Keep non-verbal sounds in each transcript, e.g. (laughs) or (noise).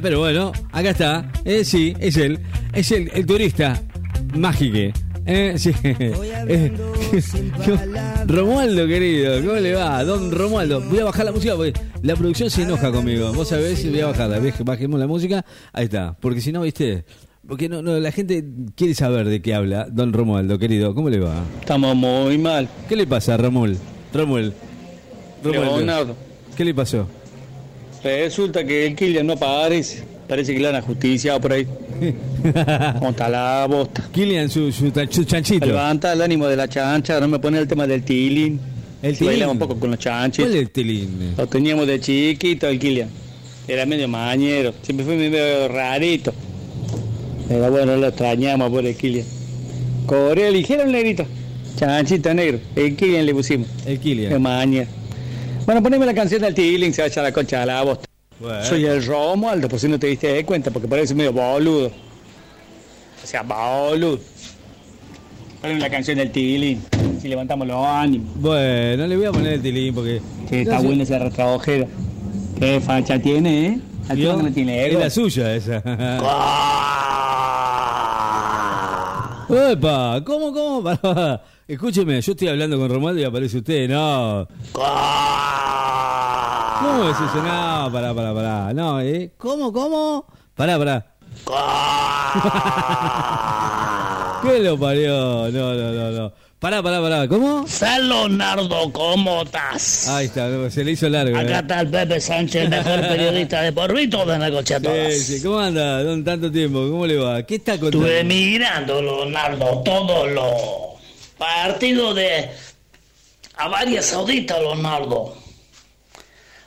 Pero bueno, acá está. Eh, sí, es él. Es el, el turista mágico. Eh, sí. (laughs) Eh, (laughs) Romualdo, querido, ¿cómo le va? Don Romualdo, voy a bajar la música porque la producción se enoja conmigo. Vos sabés, voy a bajarla. Bajemos la música. Ahí está. Porque si no, viste. Porque no, no, la gente quiere saber de qué habla. Don Romualdo, querido, ¿cómo le va? Estamos muy mal. ¿Qué le pasa, Romuald? Romuald. Romualdo. Leonardo. ¿Qué le pasó? Resulta que el Kylian no aparece. Parece que le han ajusticiado por ahí. (laughs) ¿Cómo está la bosta? Kilian, su, su, su chanchito. Levanta el ánimo de la chancha, no me pone el tema del tilín. El tilín. Un poco con los chanchos. ¿Cuál es el tilín? Lo teníamos de chiquito el Kylian. Era medio mañero, siempre fue medio rarito. Pero bueno, lo extrañamos por el Kylian. Corea ligero el negrito. Chanchito negro. El Kylian le pusimos. El De Kilian. Bueno, poneme la canción del Tilling, se va a echar la concha a la bosta. Bueno. Soy el Romualdo, por si no te diste cuenta, porque parece medio boludo. O sea, boludo. Poneme la canción del Tilling, si levantamos los ánimos. Bueno, le voy a poner el tilín porque. Que está No sé. buena esa retrojera. Qué facha tiene, ¿eh? A ti ¿Vio? no tiene Es ego. la suya esa. (laughs) ¡Epa! ¿Cómo, cómo? (laughs) Escúcheme, yo estoy hablando con Romualdo y aparece usted. No. ¿Cómo es eso? No, pará, pará, pará. No, ¿eh? ¿Cómo, cómo? Pará, pará. (laughs) ¿Qué lo parió? No, no, no, no. Pará, pará, pará. ¿Cómo? San Leonardo, ¿cómo estás? Ahí está, se le hizo largo. Acá ¿eh? está el Pepe Sánchez, el mejor periodista de por mí, toda la coche a todas. Sí, sí. ¿Cómo anda? Don tanto tiempo? ¿Cómo le va? ¿Qué está contando? Estuve mirando, Leonardo, todos los partidos de Arabia Saudita, Leonardo.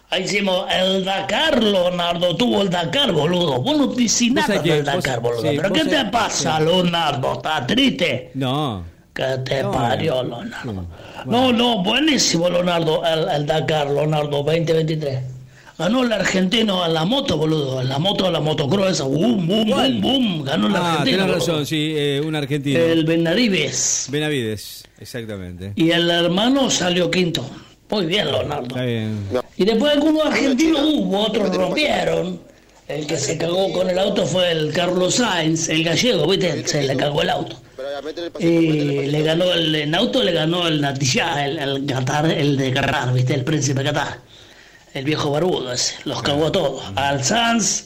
Ahí hicimos el Dakar, Leonardo. Tuvo el Dakar, boludo. Vos no dices nada que- del vos- Dakar, boludo. sí, ¿Pero qué te pasa, Leonardo? ¿Estás triste? No. ¿Qué te No, parió, no. Leonardo? Bueno. No, no, buenísimo, Leonardo, el, el Dakar, Leonardo, 2023. Ganó el argentino en la moto, boludo, en la moto, en la motocross, esa, boom, boom, boom, boom, ganó el Ah, argentino. boludo. razón, sí, eh, un argentino. El Benavides. Benavides, exactamente. Y el hermano salió quinto. Muy bien, Leonardo. Está bien. Y después algunos argentinos hubo, otros rompieron. El que se cagó con el auto fue el Carlos Sainz, el gallego, ¿viste? Se le cagó el auto. Y le ganó el en auto, le ganó el Natillá, el, el Qatar, el de Qatar, ¿viste? El príncipe Qatar. El viejo barbudo ese, los cagó a todos. Al Sanz,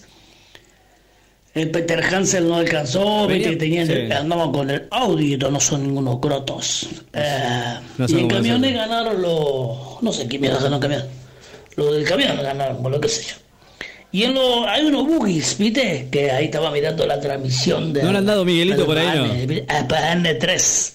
el Peter Hansel no alcanzó, Venía- ¿viste? Tenían, sí. andaban con el Audi, no son ningunos crotos. Eh, No y en camiones ganaron los. No sé qué mierda ganó camión. Lo del camión ganaron, por lo que sé yo. Y en lo, hay unos buggies, ¿viste? Que ahí estaba mirando la transmisión de. ¿No le han dado Miguelito por ahí, no? PN3.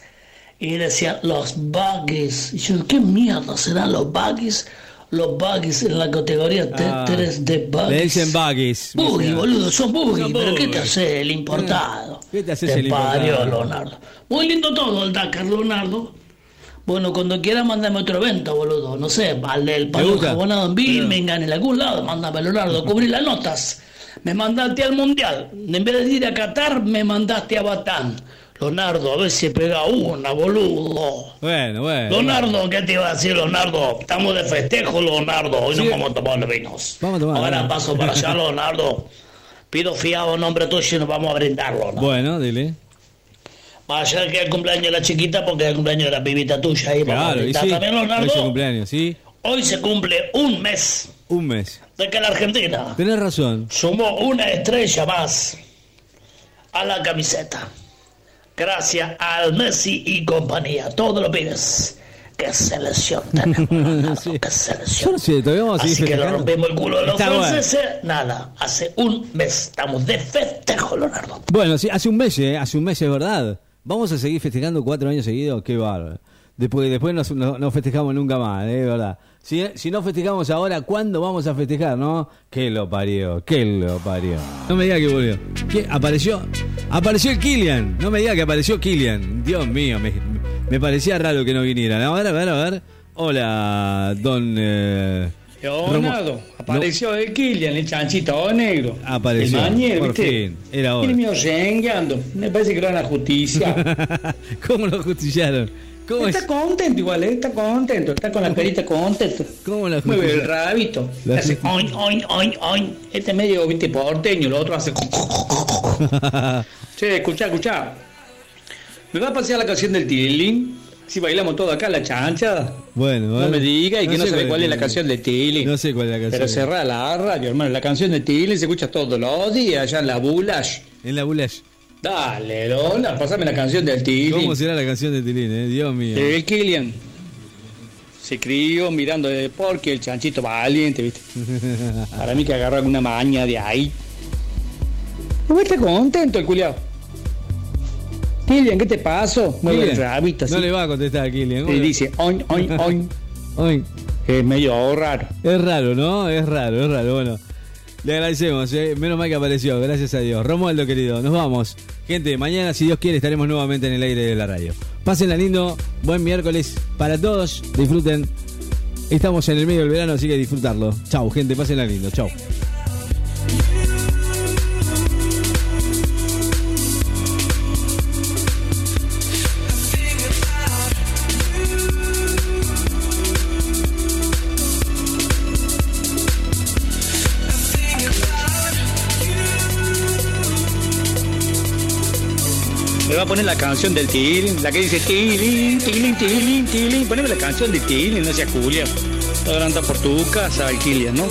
Y decían los buggies. Y yo, ¿qué mierda serán los buggies? Los buggies en la categoría Ah, T3 de buggies. Le dicen buggies. Buggy, boludo, son buggy, Son pero ¿qué te buggy. hace el importado? ¿Qué te haces Te el importado? parió, Leonardo. Muy lindo todo el Dakar, Leonardo. Bueno, cuando quieras mandame otro evento, boludo. No sé, al del palo jabonado en Birmingham, en algún lado, mándame, Leonardo, cubrí las notas. Me mandaste al Mundial. En vez de ir a Qatar, me mandaste a Batán. Leonardo, a ver si pega una, boludo. Bueno, bueno. Leonardo, ¿qué te iba a decir, Leonardo? Estamos de festejo, Leonardo. Hoy Sí. nos vamos a tomar los vinos. Vamos a tomar, Ahora paso para allá, (laughs) Leonardo. Pido fiado nombre tuyo y nos vamos a brindar, Leonardo. Bueno, dile. Vaya que es el cumpleaños de la chiquita porque es el cumpleaños de la pibita tuya. Ahí Claro, y sí. también, Hoy es su Leonardo. cumpleaños, ¿sí? Hoy se cumple un mes Un mes. de que la Argentina Tenés razón. sumó una estrella más a la camiseta. Gracias al Messi y compañía. Todos los pibes. ¿Qué selección tenemos? Sí. ¿Qué selección? seguir Así que le festejando. rompemos el culo a los Está bueno. franceses. Nada, hace un mes estamos de festejo, Leonardo. Bueno, sí, hace un mes, ¿eh? Hace un mes, es verdad. Vamos a seguir festejando cuatro años seguidos, qué bárbaro. Después, después no, no- no festejamos nunca más, ¿eh? es verdad. Si, si no festejamos ahora, ¿cuándo vamos a festejar, no? ¿Qué lo parió? ¿Qué lo parió? No me diga que volvió. ¿Qué? ¿Apareció? Apareció el Killian. No me diga que apareció Killian. Dios mío, me, me parecía raro que no vinieran. A ver, a ver, a ver. Hola, don... eh, Leonardo, Romo- apareció el Kylian, el chanchito negro. Apareció, El mañero, por ¿viste? fin, era hora. Medio rengueando. Me parece que lo van a (laughs) justicia. ¿Cómo lo justillaron? ¿Cómo está es? contento igual, ¿eh? está contento, está con la carita contento. ¿Cómo la Mueve el rabito. La hace oin, oin, oin, oin. Este es medio viste, porteño, lo otro hace. (laughs) Che, escuchá, escuchá. ¿Me va a pasear la canción del Tilín? Si bailamos todo acá, la chancha. bueno, No bueno. me diga y que no, sé sabe cuál es la canción de Tilín. No sé cuál es la canción. Pero cerrá la radio, hermano. La canción de Tilín se escucha todos los días allá en la Bulash. En la Bulash. Dale, Lola, pasame la canción del Tilín. ¿Cómo será la canción de Tilín, eh? Dios mío. El Kilian se crió mirando de porque el chanchito valiente, ¿viste? (laughs) Para mí que agarró alguna maña de ahí. Y vos estás contento el culiao. Kilian, ¿qué te pasó? Mueve el rabito así. No le va a contestar a Kilian. Y dice, oin, oin, oin. (laughs) Oin. Es medio raro. Es raro, ¿no? Es raro, es raro. Bueno, le agradecemos, ¿eh? menos mal que apareció, gracias a Dios. Romualdo, querido, nos vamos. Gente, mañana, si Dios quiere, estaremos nuevamente en el aire de la radio. Pásenla lindo, buen miércoles para todos, disfruten. Estamos en el medio del verano, así que disfrutarlo. Chau, gente, pásenla lindo, chau. poner la canción del Tilín, la que dice Tilín, Tilín, Tilín, Tilín. Poneme la canción de Tilín, no sea Julia. Está grande por tu casa, Kilian, ¿no?